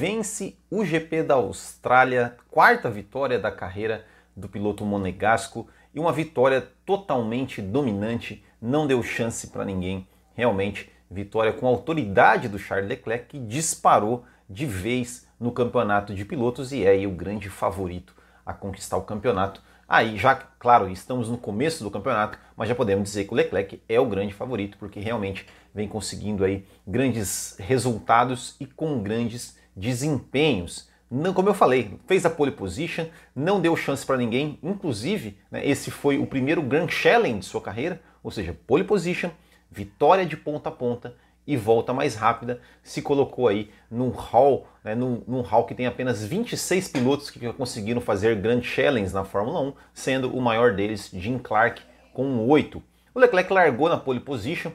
Vence o GP da Austrália, quarta vitória da carreira do piloto monegasco e uma vitória totalmente dominante, não deu chance para ninguém. Realmente, vitória com autoridade do Charles Leclerc que disparou de vez no campeonato de pilotos e é o grande favorito a conquistar o campeonato. Aí já, claro, estamos no começo do campeonato, mas já podemos dizer que o Leclerc é o grande favorito porque realmente vem conseguindo aí grandes resultados e com grandes desempenhos. Não, como eu falei, fez a pole position, não deu chance para ninguém, inclusive né, esse foi o primeiro Grand Challenge de sua carreira, ou seja, pole position, vitória de ponta a ponta e volta mais rápida, se colocou aí num hall, né, num, num hall que tem apenas 26 pilotos que conseguiram fazer Grand Challenge na Fórmula 1, sendo o maior deles Jim Clark com 8. O Leclerc largou na pole position,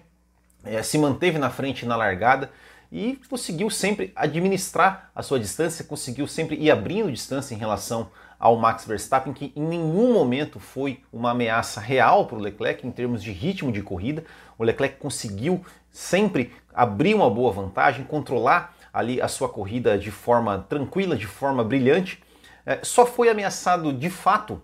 é, se manteve na frente na largada e conseguiu sempre administrar a sua distância, conseguiu sempre ir abrindo distância em relação ao Max Verstappen, que em nenhum momento foi uma ameaça real para o Leclerc em termos de ritmo de corrida. O Leclerc conseguiu sempre abrir uma boa vantagem, controlar ali a sua corrida de forma tranquila, de forma brilhante. É, só foi ameaçado de fato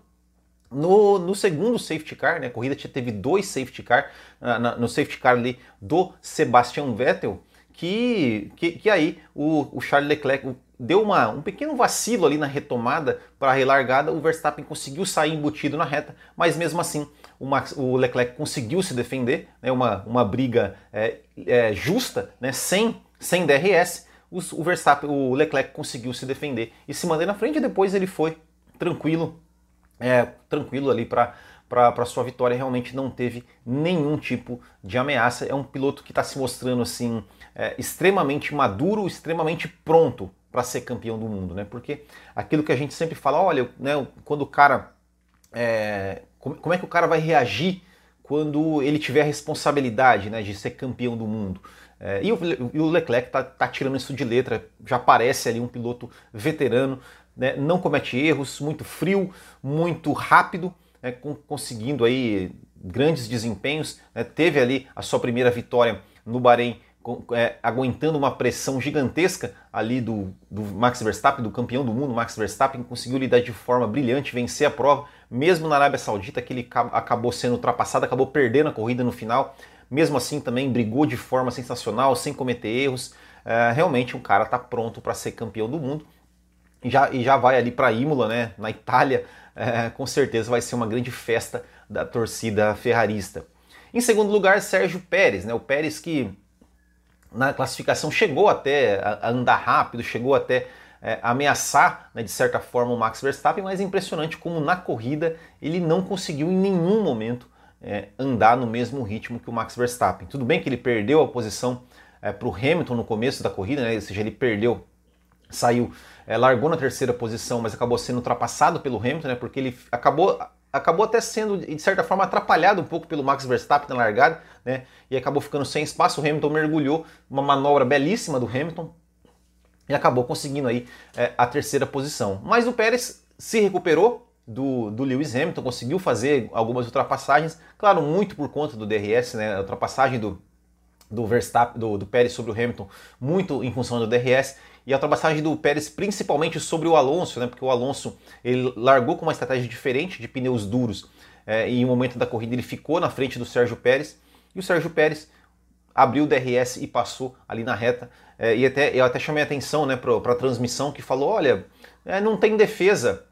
no, no, segundo safety car, né, a corrida teve dois safety car, na, no safety car ali do Sebastian Vettel, que, que, que aí o, o, Charles Leclerc deu uma, um pequeno vacilo ali na retomada para a relargada, o Verstappen conseguiu sair embutido na reta, mas mesmo assim o, Max, o Leclerc conseguiu se defender, né, uma, uma briga é, é, justa, né, sem, sem DRS, o, Verstappen, o Leclerc conseguiu se defender e se manter na frente, e depois ele foi tranquilo é, tranquilo ali para para sua vitória realmente não teve nenhum tipo de ameaça. É um piloto que está se mostrando assim é, extremamente maduro, extremamente pronto para ser campeão do mundo, né? Porque aquilo que a gente sempre fala, olha, né, quando o cara é, como, é que o cara vai reagir quando ele tiver a responsabilidade, né, de ser campeão do mundo? É, e, o, e, o, Leclerc tá, tá tirando isso de letra, já parece ali um piloto veterano, né, não comete erros, muito frio, muito rápido, né, conseguindo aí grandes desempenhos. Né, teve ali a sua primeira vitória no Bahrein, com, é, aguentando uma pressão gigantesca ali do, do, Max Verstappen, do campeão do mundo, Max Verstappen, conseguiu lidar de forma brilhante, vencer a prova, mesmo na Arábia Saudita, que ele acabou sendo ultrapassado, acabou perdendo a corrida no final. Mesmo assim, também brigou de forma sensacional, sem cometer erros. É, realmente, um cara está pronto para ser campeão do mundo já, e já vai ali para Imola, né, na Itália, é, com certeza vai ser uma grande festa da torcida ferrarista. Em segundo lugar, Sérgio Pérez, né, o Pérez que na classificação chegou até a andar rápido, chegou até é, ameaçar, né, de certa forma, o Max Verstappen, mas é impressionante como na corrida ele não conseguiu em nenhum momento é, andar no mesmo ritmo que o Max Verstappen. Tudo bem que ele perdeu a posição é, para o Hamilton no começo da corrida, né, ou seja, ele perdeu saiu, é, largou na terceira posição, mas acabou sendo ultrapassado pelo Hamilton, né, porque ele acabou, acabou até sendo, de certa forma, atrapalhado um pouco pelo Max Verstappen na largada, né, e acabou ficando sem espaço. O Hamilton mergulhou, uma manobra belíssima do Hamilton, e acabou conseguindo aí é, a terceira posição. Mas o Pérez se recuperou do, do Lewis Hamilton, conseguiu fazer algumas ultrapassagens, claro, muito por conta do DRS, né, a ultrapassagem do, do Verstappen, do, do Pérez sobre o Hamilton, muito em função do DRS, e a ultrapassagem do Pérez principalmente sobre o Alonso, né, porque o Alonso ele largou com uma estratégia diferente de pneus duros é, e em um momento da corrida ele ficou na frente do Sérgio Pérez e o Sérgio Pérez abriu o DRS e passou ali na reta é, e até eu até chamei a atenção né, para a transmissão que falou, olha, é, não tem defesa,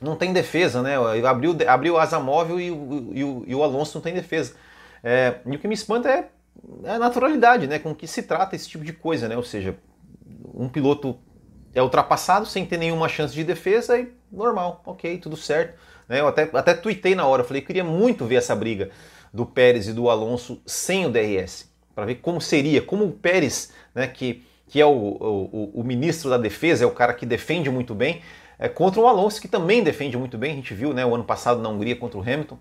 não tem defesa, né? Abriu, abriu asa móvel e, e, e, e o Alonso não tem defesa. É, e o que me espanta é, é a naturalidade, né? Com que se trata esse tipo de coisa, né? Ou seja, um piloto é ultrapassado sem ter nenhuma chance de defesa e normal, ok, tudo certo. Né? Eu até, até tuitei na hora, falei, queria muito ver essa briga do Pérez e do Alonso sem o DRS, para ver como seria, como o Pérez, né, que, que é o, o, o, ministro da defesa, é o cara que defende muito bem, é, contra o Alonso, que também defende muito bem, a gente viu né, o ano passado na Hungria contra o Hamilton.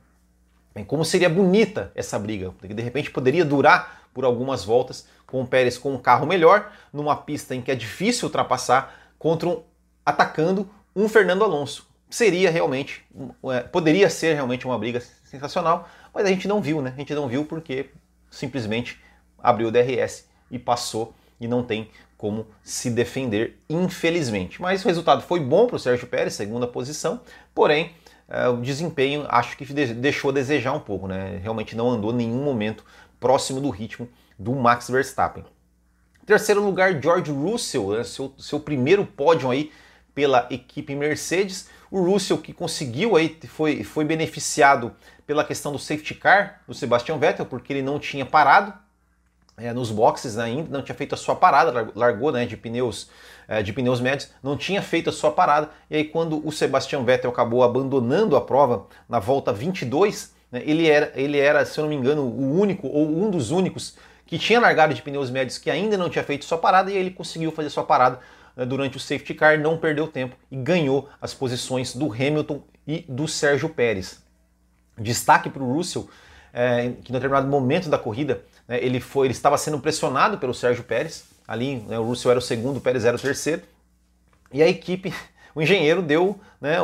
Como seria bonita essa briga, porque de repente poderia durar por algumas voltas, com o Pérez com um carro melhor, numa pista em que é difícil ultrapassar, contra um, atacando um Fernando Alonso. Seria realmente, é, poderia ser realmente uma briga sensacional, mas a gente não viu, né? A gente não viu porque simplesmente abriu o DRS e passou e não tem como se defender, infelizmente. Mas o resultado foi bom para o Sérgio Pérez, segunda posição, porém uh, o desempenho acho que deixou a desejar um pouco, né? Realmente não andou em nenhum momento próximo do ritmo do Max Verstappen. Terceiro lugar, George Russell, né? seu, seu primeiro pódio aí pela equipe Mercedes. O Russell que conseguiu aí, foi, foi beneficiado pela questão do safety car do Sebastian Vettel, porque ele não tinha parado é, nos boxes ainda, não tinha feito a sua parada, largou né, de, pneus, é, de pneus médios, não tinha feito a sua parada, e aí quando o Sebastian Vettel acabou abandonando a prova na volta 22, né, ele, era, ele era, se eu não me engano, o único ou um dos únicos que tinha largado de pneus médios que ainda não tinha feito sua parada, e ele conseguiu fazer sua parada né, durante o safety car, não perdeu tempo e ganhou as posições do Hamilton e do Sérgio Pérez. Destaque para o Russell, é, que em determinado momento da corrida né, ele, foi, ele estava sendo pressionado pelo Sérgio Pérez, ali né, o Russell era o segundo, o Pérez era o terceiro, e a equipe, o engenheiro deu né,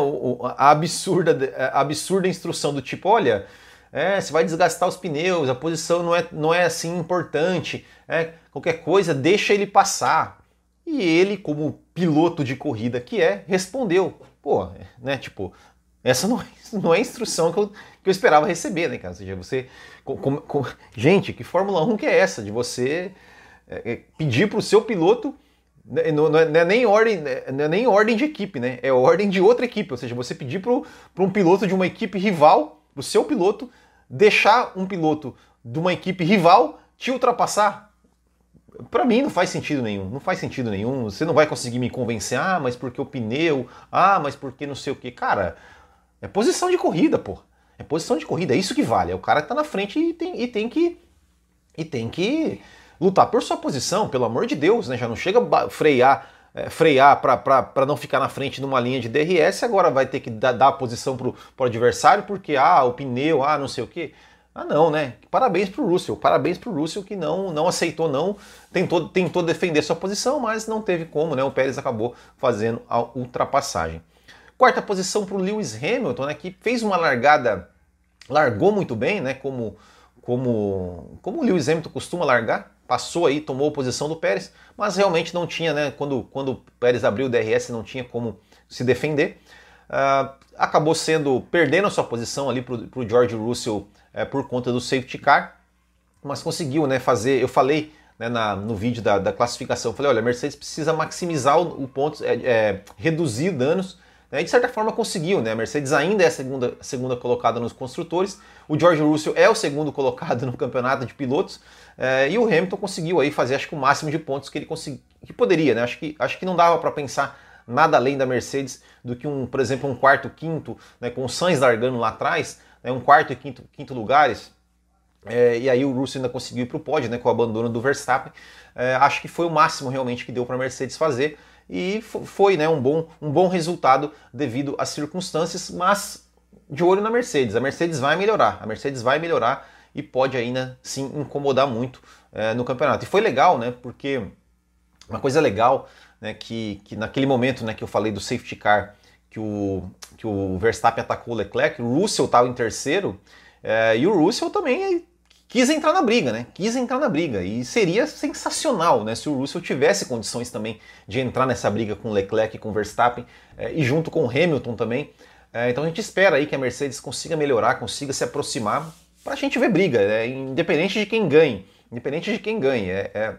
a, absurda, a absurda instrução do tipo, olha, é, você vai desgastar os pneus, a posição não é, não é assim importante, é, qualquer coisa deixa ele passar. E ele, como piloto de corrida que é, respondeu, pô, né, tipo, essa não, é, não é a instrução que eu, que eu esperava receber, né, cara? Ou seja, você. Com, com. Gente, que Fórmula 1 que é essa? De você é, é pedir para o seu piloto. Né, não, não, é, não, é, nem ordem, né, não é nem ordem de equipe, né? É ordem de outra equipe. Ou seja, você pedir para um piloto de uma equipe rival, para o seu piloto, deixar um piloto de uma equipe rival te ultrapassar. Para mim não faz sentido nenhum, não faz sentido nenhum. Você não vai conseguir me convencer, ah, mas porque o pneu, ah, mas porque não sei o que. Cara, é posição de corrida, pô. É posição de corrida, é isso que vale. É o cara que tá na frente e tem, e tem que. E tem que lutar por sua posição, pelo amor de Deus, né? Já não chega a frear, é, frear para não ficar na frente numa linha de DRS, agora vai ter que dar, dar posição pro, pro adversário, porque ah, o pneu, ah, não sei o que. Ah, não, né? Parabéns pro Russell, parabéns pro Russell que não, não aceitou, não tentou, tentou defender sua posição, mas não teve como, né? O Pérez acabou fazendo a ultrapassagem. Quarta posição para o Lewis Hamilton, né, que fez uma largada, largou muito bem, né, como, como, como o Lewis Hamilton costuma largar, passou aí, tomou a posição do Pérez, mas realmente não tinha, né, quando, quando o Pérez abriu o DRS, não tinha como se defender. Uh, acabou sendo, perdendo a sua posição ali para o George Russell uh, por conta do safety car, mas conseguiu né, fazer, eu falei né, na, no vídeo da, da classificação, falei, olha, a Mercedes precisa maximizar o, o ponto, é, é, reduzir danos né? E de certa forma conseguiu, né? A Mercedes ainda é a segunda, segunda colocada nos construtores, o George Russell é o segundo colocado no campeonato de pilotos, é, e o Hamilton conseguiu aí fazer acho que o máximo de pontos que ele consegui, que poderia, né? Acho que, acho que não dava para pensar nada além da Mercedes do que um, por exemplo, um quarto, quinto, né, com o Sainz largando lá atrás, né, um quarto e quinto, quinto lugares. É, e aí o Russell ainda conseguiu ir para o pódio, né, com o abandono do Verstappen. É, acho que foi o máximo realmente que deu para a Mercedes fazer e foi né, um, bom, um bom resultado devido às circunstâncias, mas de olho na Mercedes. A Mercedes vai melhorar, a Mercedes vai melhorar e pode ainda sim incomodar muito é, no campeonato. E foi legal, né? Porque uma coisa legal, né, que, que naquele momento né, que eu falei do safety car, que o, que o Verstappen atacou o Leclerc, o Russell estava em terceiro, é, e o Russell também quis entrar na briga, né? Quis entrar na briga. E seria sensacional, né? Se o Russell tivesse condições também de entrar nessa briga com Leclerc e com Verstappen é, e junto com Hamilton também. É, então a gente espera aí que a Mercedes consiga melhorar, consiga se aproximar para a gente ver briga, né? independente de quem ganhe. Independente de quem ganhe. É, é,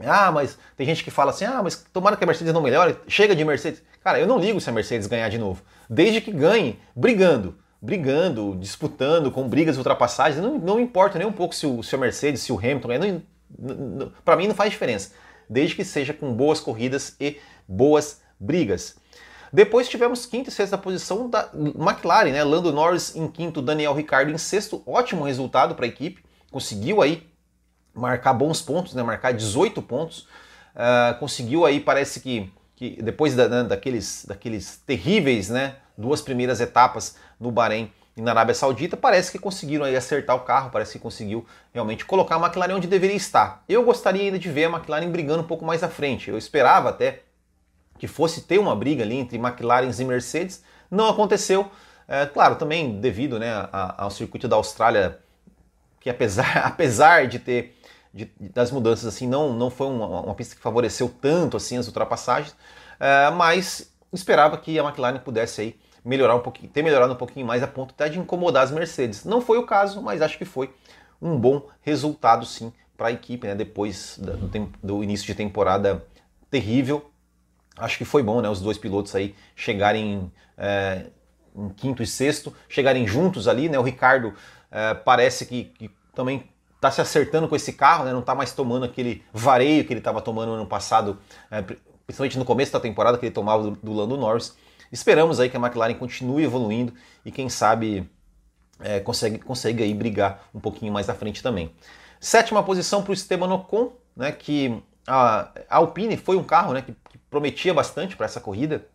ah, mas tem gente que fala assim: ah, mas tomara que a Mercedes não melhore, chega de Mercedes. Cara, eu não ligo se a Mercedes ganhar de novo, desde que ganhe brigando brigando, disputando, com brigas de ultrapassagens. Não, não importa nem um pouco se o, se o Mercedes, se o Hamilton, para mim não faz diferença, desde que seja com boas corridas e boas brigas. Depois tivemos quinta e sexta posição da McLaren, né? Lando Norris em quinto, Daniel Ricciardo em sexto, ótimo resultado para a equipe, conseguiu aí marcar bons pontos, né? Marcar 18 pontos, uh, conseguiu aí, parece que, que depois da, né, daqueles, daqueles terríveis, né? duas primeiras etapas no Bahrein e na Arábia Saudita, parece que conseguiram aí acertar o carro, parece que conseguiu realmente colocar a McLaren onde deveria estar. Eu gostaria ainda de ver a McLaren brigando um pouco mais à frente. Eu esperava até que fosse ter uma briga ali entre McLaren e Mercedes, não aconteceu. É, claro, também devido né, ao circuito da Austrália, que apesar, apesar de ter de, das mudanças assim não, não foi uma, uma, pista que favoreceu tanto assim as ultrapassagens, é, mas esperava que a McLaren pudesse aí melhorar um pouquinho, ter melhorado um pouquinho mais a ponto até de incomodar as Mercedes. Não foi o caso, mas acho que foi um bom resultado sim para a equipe, né? Depois do, do, início de temporada terrível, acho que foi bom, né? Os dois pilotos aí chegarem é, em quinto e sexto, chegarem juntos ali, né? O Ricardo é, parece que, que também está se acertando com esse carro, né? Não está mais tomando aquele vareio que ele estava tomando no ano passado, é, principalmente no começo da temporada que ele tomava do, do Lando Norris. Esperamos aí que a McLaren continue evoluindo e quem sabe é, consegue, consegue aí brigar um pouquinho mais à frente também. Sétima posição para o Esteban Ocon, né, que a, Alpine foi um carro né, que, que prometia bastante para essa corrida,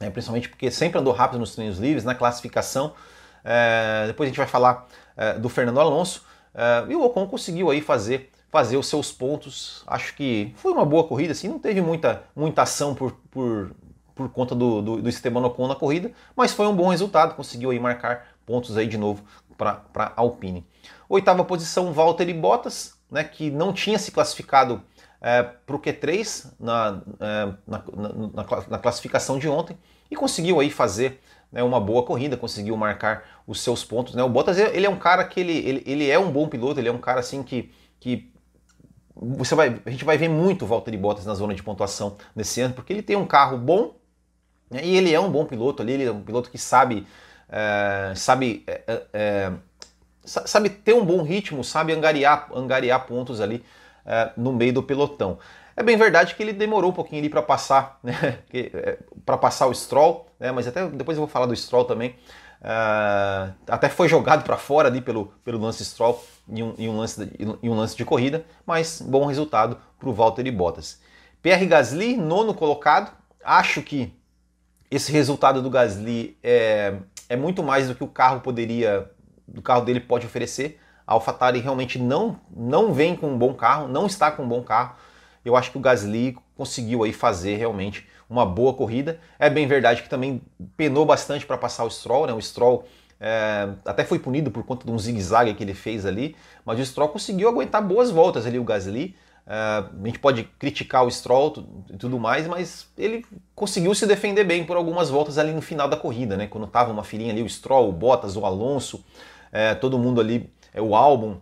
né, principalmente porque sempre andou rápido nos treinos livres, na classificação. É, depois a gente vai falar é, do Fernando Alonso. É, e o Ocon conseguiu aí fazer fazer os seus pontos. Acho que foi uma boa corrida, assim, não teve muita, muita ação por, por, por conta do, do, do Esteban Ocon na corrida, mas foi um bom resultado, conseguiu aí marcar pontos aí de novo para a Alpine. Oitava posição, Valtteri Bottas, né, que não tinha se classificado é, para o Q3 na, é, na, na, na, classificação de ontem e conseguiu aí fazer né, uma boa corrida, conseguiu marcar os seus pontos. Né? O Bottas ele é um cara que ele, ele, ele é um bom piloto, ele é um cara assim que, que você vai, a gente vai ver muito o Valtteri Bottas na zona de pontuação nesse ano, porque ele tem um carro bom, e ele é um bom piloto ali, ele é um piloto que sabe, é, sabe, é, é, é sabe ter um bom ritmo, sabe angariar, angariar pontos ali é, no meio do pelotão. É bem verdade que ele demorou um pouquinho ali para passar, né, é, para passar o Stroll, né, mas até depois eu vou falar do Stroll também. até foi jogado para fora ali pelo, pelo Lance Stroll em um, em um, lance, de, em um lance de corrida, mas bom resultado para o Valtteri Bottas. Pierre Gasly, nono colocado, acho que esse resultado do Gasly é, é muito mais do que o carro poderia, do carro dele pode oferecer. A AlphaTauri realmente não não vem com um bom carro, não está com um bom carro. Eu acho que o Gasly conseguiu aí fazer realmente uma boa corrida. É bem verdade que também penou bastante para passar o Stroll, né? O Stroll é, até foi punido por conta de um zigue-zague que ele fez ali, mas o Stroll conseguiu aguentar boas voltas ali, o Gasly. Uh, a gente pode criticar o Stroll e tudo mais, mas ele conseguiu se defender bem por algumas voltas ali no final da corrida, né? Quando tava uma filinha ali, o Stroll, o Bottas, o Alonso, é, todo mundo ali, é, o álbum,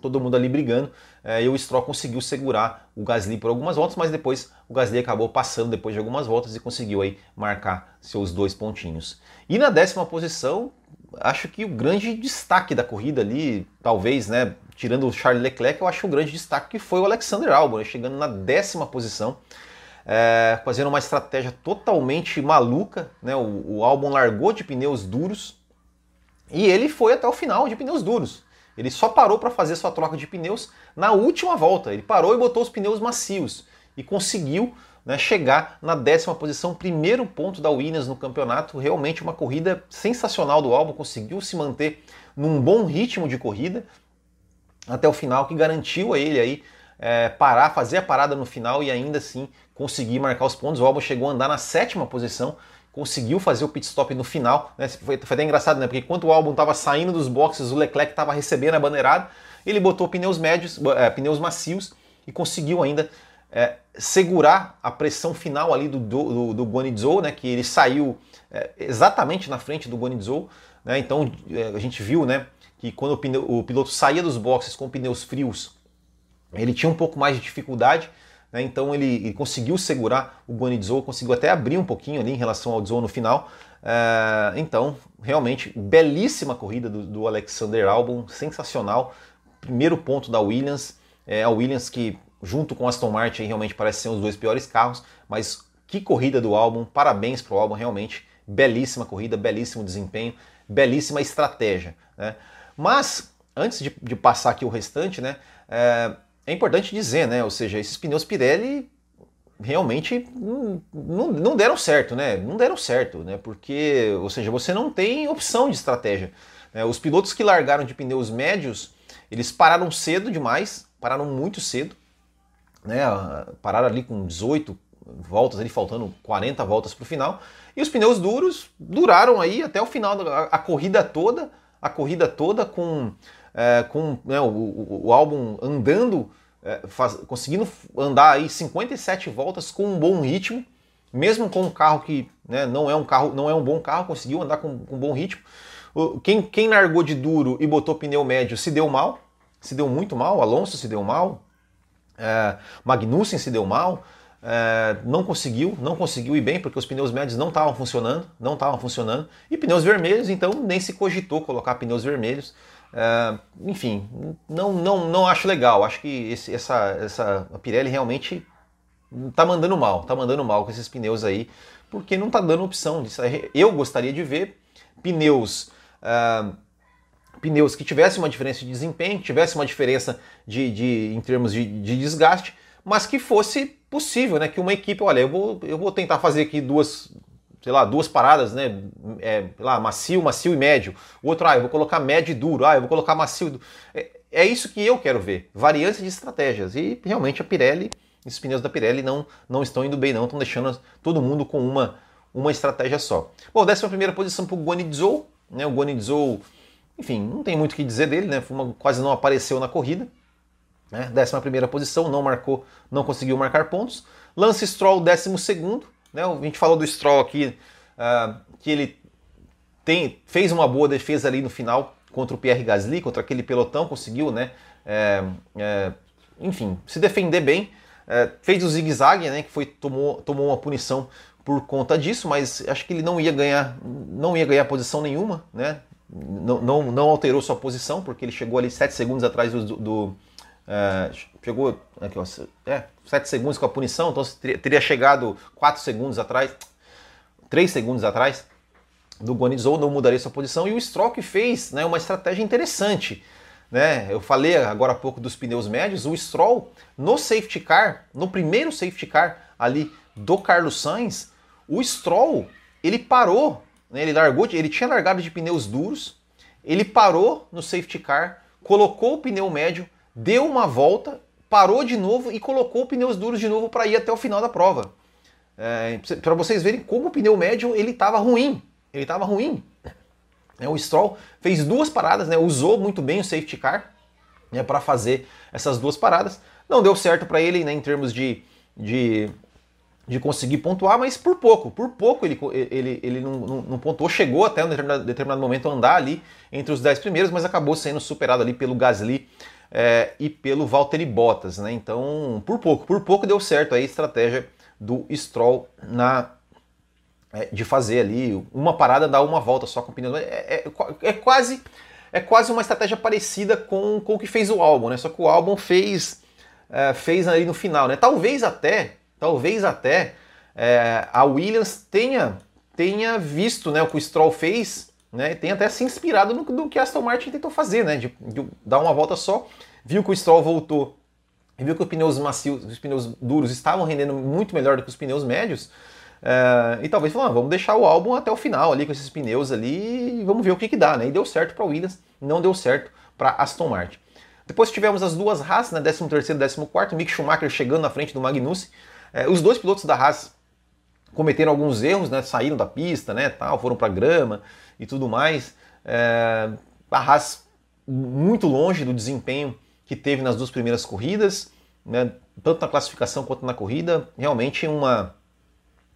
todo mundo ali brigando. É, e o Stroll conseguiu segurar o Gasly por algumas voltas, mas depois o Gasly acabou passando depois de algumas voltas e conseguiu aí marcar seus dois pontinhos. E na décima posição, acho que o grande destaque da corrida ali, talvez, né, tirando o Charles Leclerc, eu acho o grande destaque que foi o Alexander Albon, né, chegando na décima posição, é, fazendo uma estratégia totalmente maluca. Né, o, o Albon largou de pneus duros e ele foi até o final de pneus duros. Ele só parou para fazer sua troca de pneus na última volta. Ele parou e botou os pneus macios e conseguiu né, chegar na décima posição, primeiro ponto da Williams no campeonato. Realmente uma corrida sensacional do Albon, conseguiu se manter num bom ritmo de corrida até o final, que garantiu a ele aí é, parar, fazer a parada no final e ainda assim conseguir marcar os pontos. O Albon chegou a andar na sétima posição, conseguiu fazer o pit stop no final. Né? Foi, foi até engraçado, né? Porque enquanto o Albon estava saindo dos boxes, o Leclerc estava recebendo a bandeirada, ele botou pneus médios, é, pneus macios e conseguiu ainda é, segurar a pressão final ali do, do, do Guanizou, né, que ele saiu é, exatamente na frente do Guanizou. Né, então é, a gente viu né, que quando o, pneu, o, piloto saía dos boxes com pneus frios, ele tinha um pouco mais de dificuldade. Né, então ele, ele, conseguiu segurar o Guanizou, conseguiu até abrir um pouquinho ali em relação ao Zhou no final. É, então, realmente, belíssima corrida do, do Alexander Albon, sensacional. Primeiro ponto da Williams. É, a Williams que junto com Aston Martin, realmente parece ser os dois piores carros, mas que corrida do álbum, parabéns para o álbum, realmente belíssima corrida, belíssimo desempenho, belíssima estratégia. Né? Mas, antes de, de, passar aqui o restante, né, é, é, importante dizer, né, ou seja, esses pneus Pirelli realmente não, não, não, deram certo, né? Não deram certo, né? Porque, ou seja, você não tem opção de estratégia. Né? Os pilotos que largaram de pneus médios, eles pararam cedo demais, pararam muito cedo, né? Pararam ali com 18 voltas, ali faltando 40 voltas para o final. E os pneus duros duraram aí até o final da a corrida toda, a corrida toda com é, com né, o, o, o, álbum andando, é, faz, conseguindo andar aí 57 voltas com um bom ritmo, mesmo com um carro que né, não é um carro, não é um bom carro, conseguiu andar com, com um bom ritmo. Quem, quem largou de duro e botou pneu médio se deu mal, se deu muito mal, Alonso se deu mal, é, Magnussen se deu mal, é, não conseguiu, não conseguiu ir bem porque os pneus médios não estavam funcionando, não estavam funcionando, e pneus vermelhos, então nem se cogitou colocar pneus vermelhos. É, enfim, não, não, não acho legal. Acho que esse, essa, essa a Pirelli realmente tá mandando mal, tá mandando mal com esses pneus aí, porque não tá dando opção. Eu gostaria de ver pneus uh, pneus que tivessem uma diferença de desempenho, tivesse uma diferença de, de em termos de, de, desgaste, mas que fosse possível, né? Que uma equipe, olha, eu vou, eu vou tentar fazer aqui duas, sei lá, duas paradas, né? É, lá, macio, macio e médio. O outro, ah, eu vou colocar médio e duro, ah, eu vou colocar macio. É, é isso que eu quero ver, variância de estratégias. E realmente a Pirelli, esses pneus da Pirelli não, não estão indo bem, não, estão deixando todo mundo com uma, uma estratégia só. Bom, décima primeira posição para o Guanizou, né? O Guanizou, enfim, não tem muito o que dizer dele, né? quase não apareceu na corrida. Né? Décima primeira posição, não marcou, não conseguiu marcar pontos. Lance Stroll, décimo segundo. Né? A gente falou do Stroll aqui, uh, que ele tem, fez uma boa defesa ali no final contra o Pierre Gasly, contra aquele pelotão, conseguiu, né? É, é, enfim, se defender bem. É, fez o zigue-zague, né? Que foi, tomou, tomou uma punição por conta disso, mas acho que ele não ia ganhar, não ia ganhar posição nenhuma, né? Não, não, não alterou sua posição, porque ele chegou ali 7 segundos atrás do. do é, chegou. Aqui, ó, é, 7 segundos com a punição, então teria, chegado 4 segundos atrás, 3 segundos atrás do Gonizou, não mudaria sua posição. E o Stroll que fez né, uma estratégia interessante. Né? Eu falei agora há pouco dos pneus médios, o Stroll no safety car, no primeiro safety car ali do Carlos Sainz, o Stroll, ele parou, né, ele largou, ele tinha largado de pneus duros, ele parou no safety car, colocou o pneu médio, deu uma volta, parou de novo e colocou pneus duros de novo para ir até o final da prova. É, para vocês verem como o pneu médio ele estava ruim, ele estava ruim. É, o Stroll fez duas paradas, né, usou muito bem o safety car né, para fazer essas duas paradas. Não deu certo para ele né, em termos de, de de conseguir pontuar, mas por pouco, por pouco ele, ele, ele não, não, não pontuou, chegou até um determinado, determinado, momento a andar ali entre os 10 primeiros, mas acabou sendo superado ali pelo Gasly é, e pelo Valtteri Bottas, né? Então, por pouco, por pouco deu certo a estratégia do Stroll na é, de fazer ali uma parada, dar uma volta só com pneus. É, é, é, quase é quase uma estratégia parecida com, com o que fez o álbum, né? Só que o álbum fez é, fez ali no final, né? Talvez até Talvez até é, a Williams tenha, tenha visto né, o que o Stroll fez, né, tenha até se inspirado no, no que Aston Martin tentou fazer, né, de, de, dar uma volta só, viu que o Stroll voltou, viu que os pneus macios, os pneus duros estavam rendendo muito melhor do que os pneus médios, é, e talvez falou, ah, vamos deixar o álbum até o final ali com esses pneus ali e vamos ver o que, que dá, né? E deu certo para a Williams, não deu certo para Aston Martin. Depois tivemos as duas Haas, né, 13 e 14 Mick Schumacher chegando na frente do Magnussen, é, os dois pilotos da Haas cometeram alguns erros, né? Saíram da pista, né? Tal, foram para grama e tudo mais. É, a Haas muito longe do desempenho que teve nas duas primeiras corridas, né? Tanto na classificação quanto na corrida, realmente uma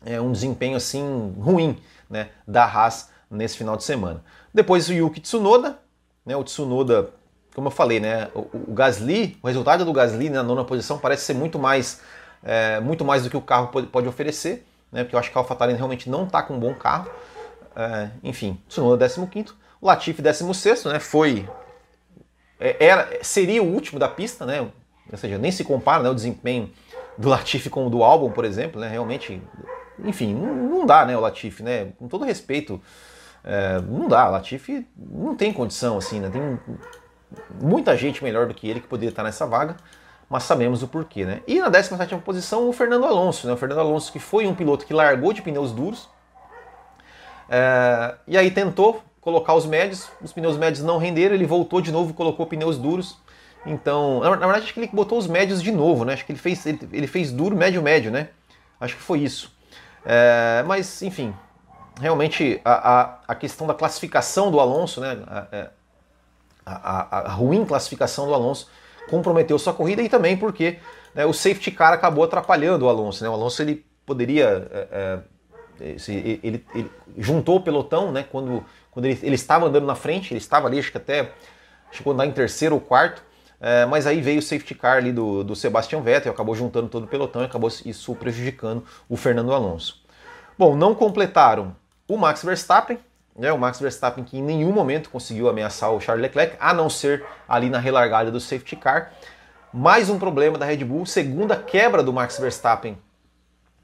é, um desempenho assim ruim, né? Da Haas nesse final de semana. Depois o Yuki Tsunoda, né? O Tsunoda, como eu falei, né? O, Gasly, o resultado do Gasly na nona posição parece ser muito mais é, muito mais do que o carro pode, pode oferecer, né, porque eu acho que a AlphaTauri realmente não está com um bom carro. É, enfim, Tsunoda 15 o Latifi 16 né, foi é, era, seria o último da pista, né, ou seja, nem se compara né, o desempenho do Latifi com o do álbum, por exemplo, né, realmente, enfim, não, não dá, né, o Latifi, né, com todo respeito, é, não dá, o Latifi não tem condição, assim, né, tem muita gente melhor do que ele que poderia estar nessa vaga, mas sabemos o porquê, né? E na 17 posição o Fernando Alonso, né? O Fernando Alonso que foi um piloto que largou de pneus duros é, e aí tentou colocar os médios, os pneus médios não renderam, ele voltou de novo colocou pneus duros. Então, na, verdade, acho que ele botou os médios de novo, né? Acho que ele fez, ele, ele fez duro, médio, médio, né? Acho que foi isso. É, mas, enfim, realmente a, a, a, questão da classificação do Alonso, né? A, é, a, a, ruim classificação do Alonso comprometeu sua corrida e também porque né, o safety car acabou atrapalhando o Alonso. Né? O Alonso ele poderia. É, é, ele, ele, ele, juntou o pelotão né, quando, quando ele, ele, estava andando na frente, ele estava ali, acho que até chegou a andar em terceiro ou quarto. É, mas aí veio o safety car ali do, do Sebastian Vettel, acabou juntando todo o pelotão e acabou isso prejudicando o Fernando Alonso. Bom, não completaram o Max Verstappen, né, o Max Verstappen que em nenhum momento conseguiu ameaçar o Charles Leclerc, a não ser ali na relargada do safety car. Mais um problema da Red Bull, segunda quebra do Max Verstappen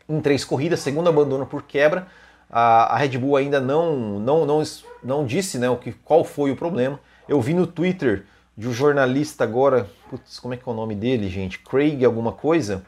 em três corridas, segundo abandono por quebra. A, Red Bull ainda não, não, não, não disse né, o que, qual foi o problema. Eu vi no Twitter de um jornalista agora, putz, como é que é o nome dele, gente? Craig alguma coisa,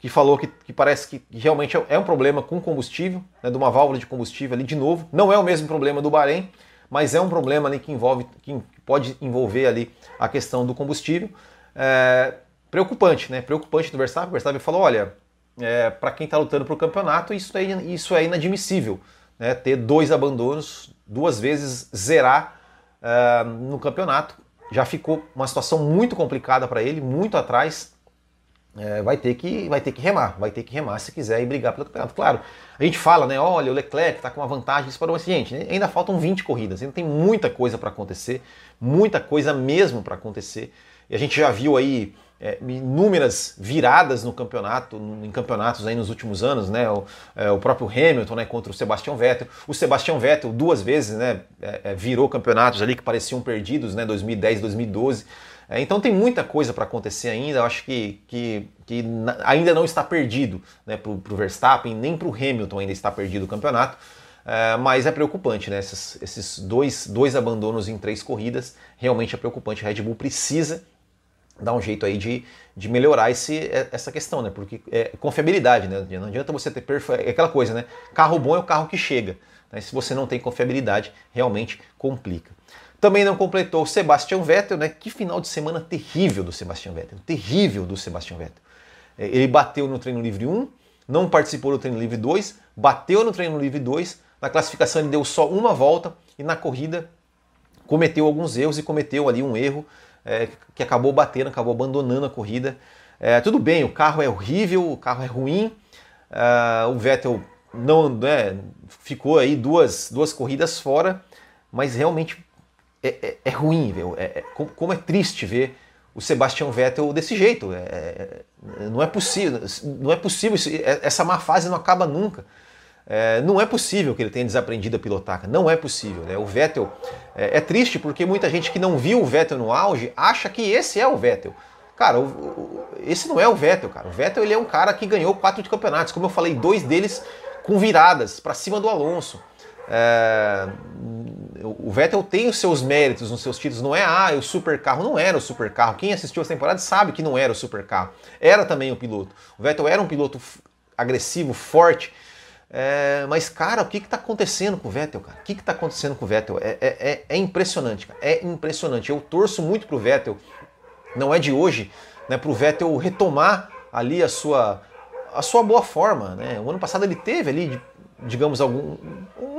que falou que, que parece que realmente é um problema com combustível, né, de uma válvula de combustível ali de novo. Não é o mesmo problema do Bahrein, mas é um problema ali que envolve, que pode envolver ali a questão do combustível. É, preocupante, né? Preocupante do Verstappen. O Verstappen falou, olha, é, para quem está lutando para o campeonato, isso é, isso é inadmissível. Né? Ter dois abandonos, duas vezes zerar uh, no campeonato já ficou uma situação muito complicada para ele, muito atrás. É, vai ter que vai ter que remar, vai ter que remar se quiser ir brigar pelo campeonato. Claro, a gente fala, né? Olha, o Leclerc está com uma vantagem, isso para gente, ainda faltam 20 corridas, ainda tem muita coisa para acontecer, muita coisa mesmo para acontecer. E a gente já viu aí é, inúmeras viradas no campeonato, em campeonatos aí nos últimos anos, né? O, é, o, próprio Hamilton, né, contra o Sebastian Vettel. O Sebastian Vettel duas vezes, né, é, é virou campeonatos ali que pareciam perdidos, né, 2010, 2012. É, então tem muita coisa para acontecer ainda. Eu acho que, que, que ainda não está perdido, né, para o Verstappen nem para o Hamilton ainda está perdido o campeonato. É, mas é preocupante, né? Esses, esses dois, dois abandonos em três corridas realmente é preocupante. A Red Bull precisa dar um jeito aí de, de melhorar esse, é, essa questão, né? Porque é confiabilidade, né? Não adianta você ter perfe... é aquela coisa, né? Carro bom é o carro que chega. Né? Se você não tem confiabilidade, realmente complica. Também não completou o Sebastian Vettel, né? Que final de semana terrível do Sebastian Vettel, terrível do Sebastian Vettel. É, ele bateu no treino livre 1, não participou do treino livre 2, bateu no treino livre 2, na classificação ele deu só uma volta e na corrida cometeu alguns erros e cometeu ali um erro é, que acabou batendo, acabou abandonando a corrida. É, tudo bem, o carro é horrível, o carro é ruim, é, o Vettel não né, ficou aí duas, duas corridas fora, mas realmente é, é, é ruim, viu? É, é como é triste ver o Sebastian Vettel desse jeito. não é possível, não é possível, essa má fase não acaba nunca. É, não é possível que ele tenha desaprendido a pilotar, não é possível. Né? O Vettel é, é, triste porque muita gente que não viu o Vettel no auge acha que esse é o Vettel. Cara, o, o, esse não é o Vettel, cara. O Vettel ele é um cara que ganhou quatro campeonatos, como eu falei, dois deles com viradas para cima do Alonso. É, o Vettel tem os seus méritos nos seus títulos, não é ah, o super carro, não era o super carro. Quem assistiu essa temporada sabe que não era o super carro. Era também o piloto. O Vettel era um piloto agressivo, forte, é, mas, cara, o que está acontecendo com o Vettel, cara? O que está acontecendo com o Vettel? É, é, é, é, impressionante, cara. É impressionante. Eu torço muito pro Vettel, não é de hoje, né, pro Vettel retomar ali a sua, a sua boa forma. Né? O ano passado ele teve ali, digamos, algum,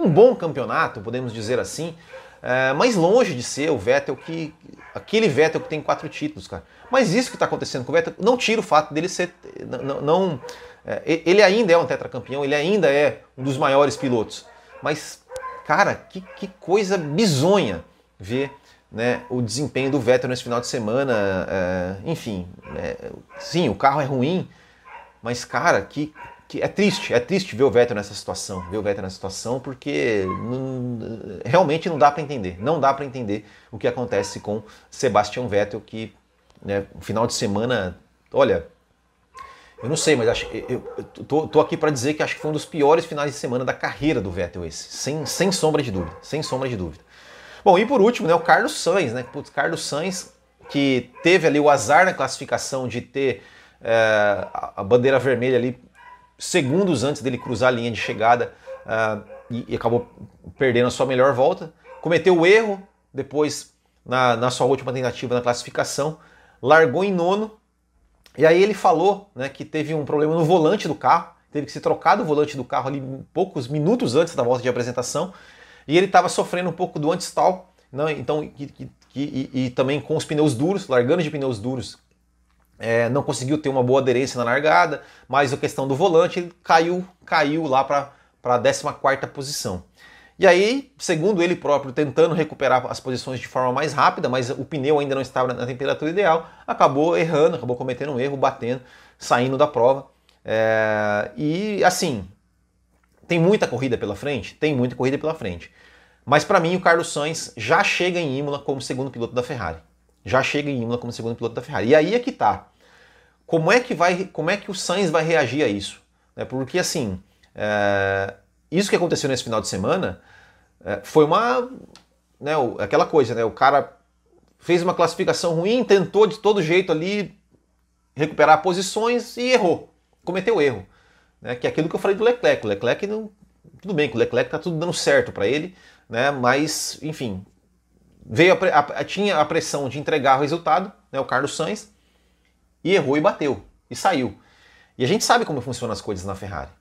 um bom campeonato, podemos dizer assim, é, mas longe de ser o Vettel que. aquele Vettel que tem quatro títulos, cara. Mas isso que está acontecendo com o Vettel não tira o fato dele ser. não, não é, ele ainda é um tetracampeão, ele ainda é um dos maiores pilotos. Mas, cara, que, que coisa bizonha ver né, o desempenho do Vettel nesse final de semana. É, enfim, é, sim, o carro é ruim, mas, cara, que, que é triste, é triste ver o Vettel nessa situação, ver o Vettel nessa situação, porque realmente não dá para entender, não dá para entender o que acontece com Sebastian Vettel, que né, no final de semana, olha, eu não sei, mas acho, eu, eu tô, tô aqui para dizer que acho que foi um dos piores finais de semana da carreira do Vettel esse, sem, sem sombra de dúvida, sem sombra de dúvida. Bom, e por último, né, o Carlos Sainz, né? Putz, Carlos Sainz que teve ali o azar na classificação de ter é, a bandeira vermelha ali segundos antes dele cruzar a linha de chegada é, e, e, acabou perdendo a sua melhor volta. Cometeu o erro depois na, na sua última tentativa na classificação, largou em nono e aí ele falou né, que teve um problema no volante do carro, teve que ser trocado o volante do carro ali poucos minutos antes da volta de apresentação, e ele estava sofrendo um pouco do anti-stall, né, então que, e, e também com os pneus duros, largando de pneus duros, é, não conseguiu ter uma boa aderência na largada, mas a questão do volante caiu, caiu lá para a 14 posição. E aí, segundo ele próprio, tentando recuperar as posições de forma mais rápida, mas o pneu ainda não estava na temperatura ideal, acabou errando, acabou cometendo um erro, batendo, saindo da prova. É, e assim, tem muita corrida pela frente? Tem muita corrida pela frente. Mas para mim o Carlos Sainz já chega em Imola como segundo piloto da Ferrari. Já chega em Imola como segundo piloto da Ferrari. E aí é que tá. Como é que vai, como é que o Sainz vai reagir a isso? É porque assim, é, isso que aconteceu nesse final de semana é, foi uma. Né, aquela coisa, né? O cara fez uma classificação ruim, tentou de todo jeito ali recuperar posições e errou. Cometeu erro. Né, que é aquilo que eu falei do Leclerc. O Leclerc não. Tudo bem, que o Leclerc tá tudo dando certo para ele, né? Mas, enfim, veio a, a, tinha a pressão de entregar o resultado, né? O Carlos Sainz, e errou e bateu, e saiu. E a gente sabe como funcionam as coisas na Ferrari.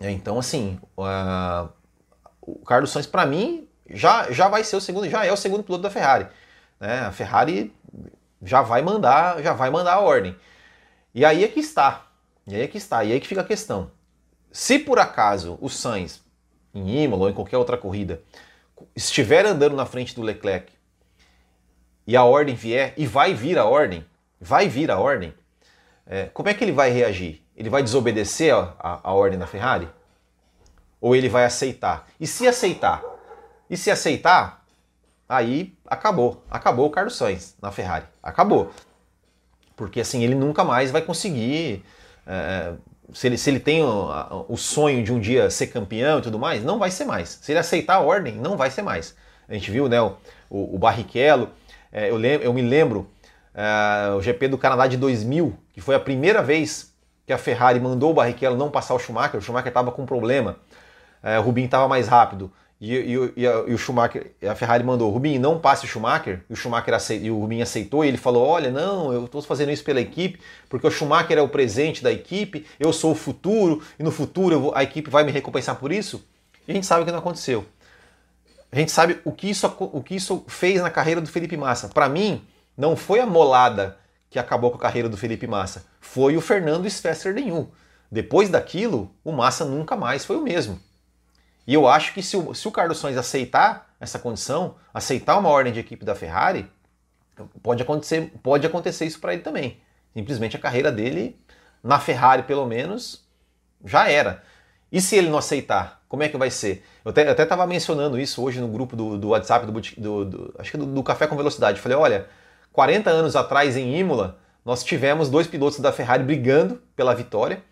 É, então, assim, uh, o Carlos Sainz, para mim, já, já vai ser o segundo, já é o segundo piloto da Ferrari. Né? A Ferrari já vai mandar, já vai mandar a ordem. E aí é que está. E aí é que está. E aí que fica a questão. Se por acaso o Sainz, em Imola ou em qualquer outra corrida, estiver andando na frente do Leclerc e a ordem vier, e vai vir a ordem, vai vir a ordem, é, como é que ele vai reagir? Ele vai desobedecer a, a, a ordem da Ferrari? Ou ele vai aceitar? E se aceitar? E se aceitar, aí acabou. Acabou o Carlos Sainz na Ferrari. Acabou. Porque assim, ele nunca mais vai conseguir. É, se, ele, se ele tem o, o, sonho de um dia ser campeão e tudo mais, não vai ser mais. Se ele aceitar a ordem, não vai ser mais. A gente viu né, o, o, o Barrichello, é, eu, lem, eu me lembro é, o GP do Canadá de 2000, que foi a primeira vez que a Ferrari mandou o Barrichello não passar o Schumacher, o Schumacher estava com problema é, o Rubinho estava mais rápido e, e, e, a, e, o Schumacher, a Ferrari mandou, Rubinho, não passe o Schumacher, e o Schumacher aceitou, e o Rubinho aceitou, e ele falou, olha, não, eu estou fazendo isso pela equipe, porque o Schumacher é o presente da equipe, eu sou o futuro, e no futuro vou, a equipe vai me recompensar por isso. E a gente sabe o que não aconteceu. A gente sabe o que isso, o que isso fez na carreira do Felipe Massa. Para mim, não foi a molada que acabou com a carreira do Felipe Massa, foi o Fernando Svester nenhum. Depois daquilo, o Massa nunca mais foi o mesmo. E eu acho que se o, se o Carlos Sainz aceitar essa condição, aceitar uma ordem de equipe da Ferrari, pode acontecer, pode acontecer isso para ele também. Simplesmente a carreira dele, na Ferrari pelo menos, já era. E se ele não aceitar, como é que vai ser? Eu até estava mencionando isso hoje no grupo do, do WhatsApp, do, do, do acho que do, do, Café com Velocidade. Falei, olha, 40 anos atrás em Imola, nós tivemos dois pilotos da Ferrari brigando pela vitória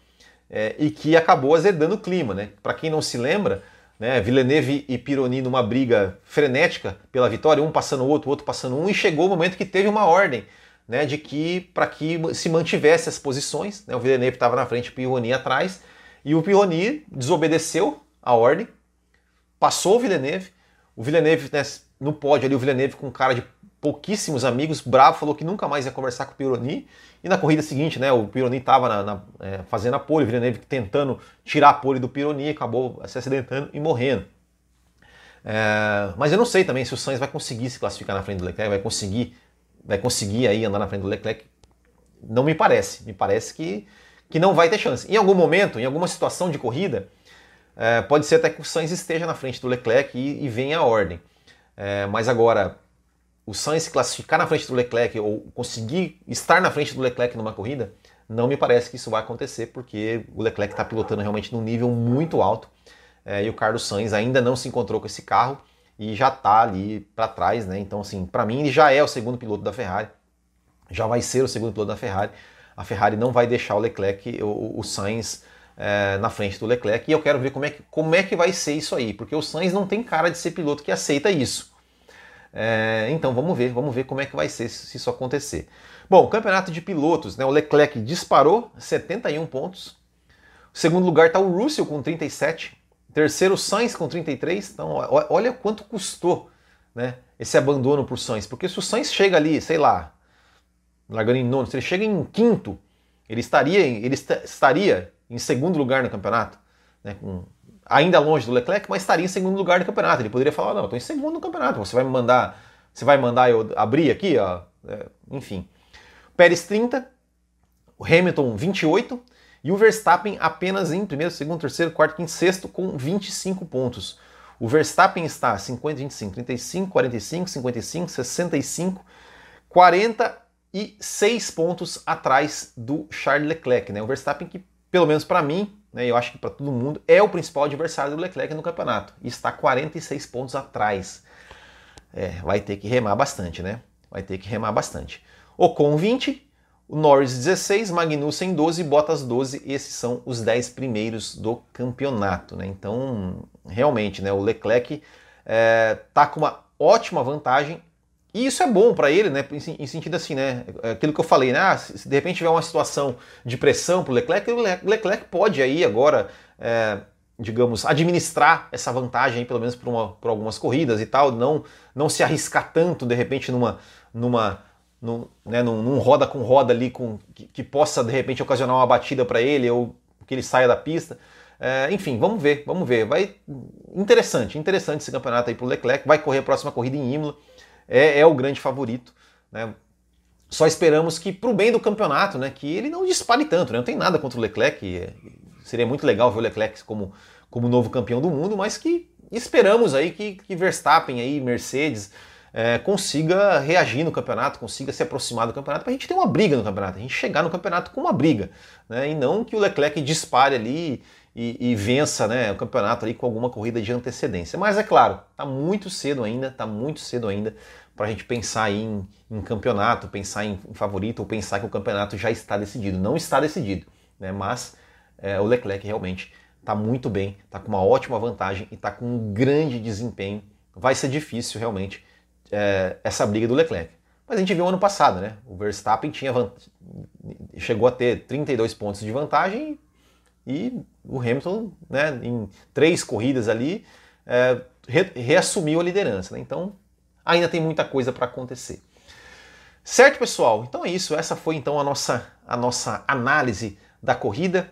é, e que acabou azedando o clima. Né? Para quem não se lembra, né? Villeneuve e Pironi numa briga frenética pela vitória, um passando o outro, o outro passando um, e chegou o momento que teve uma ordem né, de que para que se mantivesse as posições, né, o Villeneuve estava na frente, o Pironi atrás, e o Pironi desobedeceu a ordem, passou o Villeneuve, o Villeneuve né, no pódio ali, o Villeneuve com cara de pouquíssimos amigos, bravo, falou que nunca mais ia conversar com o Pironi. E na corrida seguinte, né, o Pironi estava é, fazendo a pole, Villeneuve tentando tirar a pole do Pironi, acabou se acidentando e morrendo. É, mas eu não sei também se o Sainz vai conseguir se classificar na frente do Leclerc, vai conseguir, vai conseguir aí andar na frente do Leclerc. Não me parece. Me parece que, que não vai ter chance. Em algum momento, em alguma situação de corrida, é, pode ser até que o Sainz esteja na frente do Leclerc e, e venha a ordem. É, mas agora, o Sainz se classificar na frente do Leclerc ou conseguir estar na frente do Leclerc numa corrida, não me parece que isso vai acontecer, porque o Leclerc está pilotando realmente num nível muito alto é, e o Carlos Sainz ainda não se encontrou com esse carro e já está ali para trás, né? Então, assim, para mim ele já é o segundo piloto da Ferrari, já vai ser o segundo piloto da Ferrari. A Ferrari não vai deixar o Leclerc, o, o Sainz é, na frente do Leclerc e eu quero ver como é, que, como é que vai ser isso aí, porque o Sainz não tem cara de ser piloto que aceita isso. É, então vamos ver, vamos ver como é que vai ser se isso acontecer. Bom, campeonato de pilotos, né? O Leclerc disparou 71 pontos. O segundo lugar está o Russell com 37. Terceiro, Sainz com 33. Então, olha quanto custou né, esse abandono por Sainz. Porque se o Sainz chega ali, sei lá, largando em nono, se ele chega em quinto, ele estaria, ele estaria em segundo lugar no campeonato, né, com ainda longe do Leclerc, mas estaria em segundo lugar no campeonato. Ele poderia falar: não, estou em segundo no campeonato, você vai me mandar Você vai mandar eu abrir aqui, ó, é, enfim. Pérez 30, o Hamilton 28 e o Verstappen apenas em primeiro, segundo, terceiro, quarto, quinto, sexto com 25 pontos. O Verstappen está 50, 25, 35, 45, 55, 65, 46 pontos atrás do Charles Leclerc, né? O Verstappen que, pelo menos para mim, né, eu acho que para todo mundo, é o principal adversário do Leclerc no campeonato. E está 46 pontos atrás. É, vai ter que remar bastante, né? Vai ter que remar bastante. Ocon 20, o Norris 16, Magnussen 12, Bottas 12, esses são os 10 primeiros do campeonato. Né? Então, realmente, né, o Leclerc é, tá com uma ótima vantagem e isso é bom para ele, né? Em, sentido assim, né? É aquilo que eu falei, né? Ah, se de repente tiver uma situação de pressão para o Leclerc, o Leclerc pode aí agora, é, digamos, administrar essa vantagem aí, pelo menos por, uma, por algumas corridas e tal, não, não se arriscar tanto de repente numa, numa num, né, num, num, roda com roda ali com, que, que, possa de repente ocasionar uma batida para ele ou que ele saia da pista. É, enfim, vamos ver, vamos ver. Vai interessante, interessante esse campeonato aí pro Leclerc. Vai correr a próxima corrida em Imola. É, é o grande favorito. Né? Só esperamos que pro bem do campeonato, né, que ele não dispare tanto. Né? Não tem nada contra o Leclerc. É, seria muito legal ver o Leclerc como como novo campeão do mundo, mas que esperamos aí que, que Verstappen aí, Mercedes é, consiga reagir no campeonato, consiga se aproximar do campeonato, para a gente ter uma briga no campeonato, a gente chegar no campeonato com uma briga, né? e não que o Leclerc dispare ali e, e, vença né, o campeonato ali com alguma corrida de antecedência. Mas é claro, está muito cedo ainda, está muito cedo ainda para a gente pensar em, em, campeonato, pensar em, em, favorito ou pensar que o campeonato já está decidido. Não está decidido, né? mas é, o Leclerc realmente está muito bem, está com uma ótima vantagem e está com um grande desempenho. Vai ser difícil realmente é, essa briga do Leclerc. Mas a gente viu ano passado, né? O Verstappen tinha chegou a ter 32 pontos de vantagem e o Hamilton, né, em três corridas ali, é, re reassumiu a liderança. Né? Então, ainda tem muita coisa para acontecer. Certo, pessoal? Então é isso. Essa foi então a nossa, a nossa análise da corrida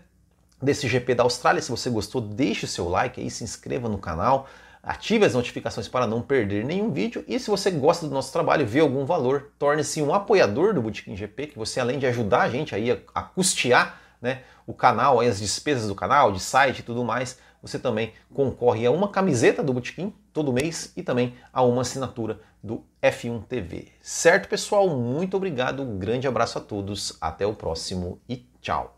desse GP da Austrália. Se você gostou, deixe o seu like aí, se inscreva no canal ative as notificações para não perder nenhum vídeo e se você gosta do nosso trabalho vê algum valor, torne-se um apoiador do Botequim GP, que você além de ajudar a gente aí a, a custear né, o canal, as despesas do canal, de site e tudo mais, você também concorre a uma camiseta do Botequim todo mês e também a uma assinatura do F1 TV. Certo, pessoal? Muito obrigado, um grande abraço a todos, até o próximo e tchau!